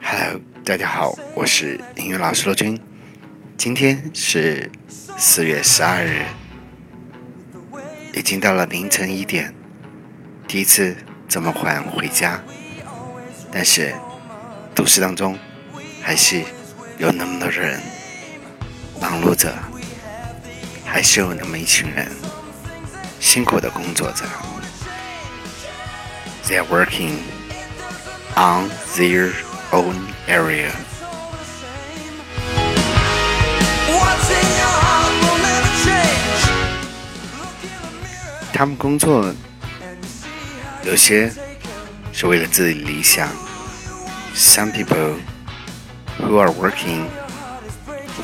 Hello，大家好，我是音乐老师罗军。今天是四月十二日，已经到了凌晨一点，第一次这么晚回家。但是都市当中还是有那么多人忙碌着，还是有那么一群人辛苦的工作着。They are working on their own area. 他们工作有些是为了自己理想。Some people who are working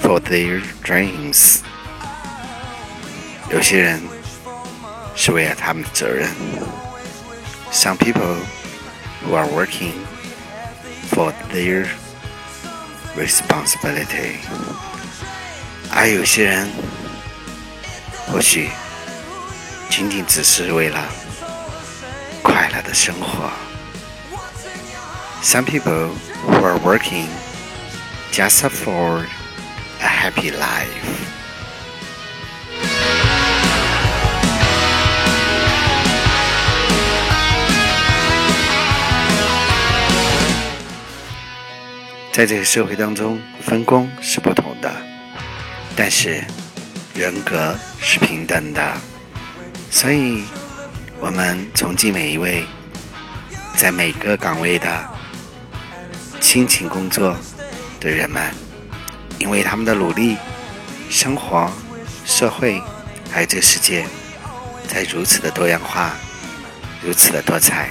for their dreams，有些人 是为了他们的责任。Some people who are working for their responsibility，而有些人或许仅仅只是为了快乐的生活。Some people who are working just for a happy life. 在这个社会当中，分工是不同的，但是人格是平等的。所以，我们崇敬每一位在每个岗位的辛勤工作的人们，因为他们的努力，生活、社会还有这个世界，在如此的多样化，如此的多彩。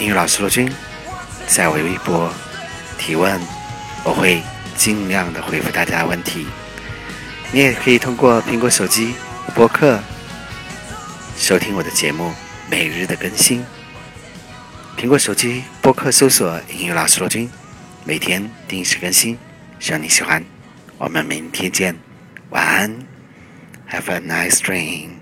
英语老师罗军在我微博提问，我会尽量的回复大家的问题。你也可以通过苹果手机播客收听我的节目，每日的更新。苹果手机播客搜索“英语老师罗军”，每天定时更新，希望你喜欢。我们明天见，晚安，Have a nice dream。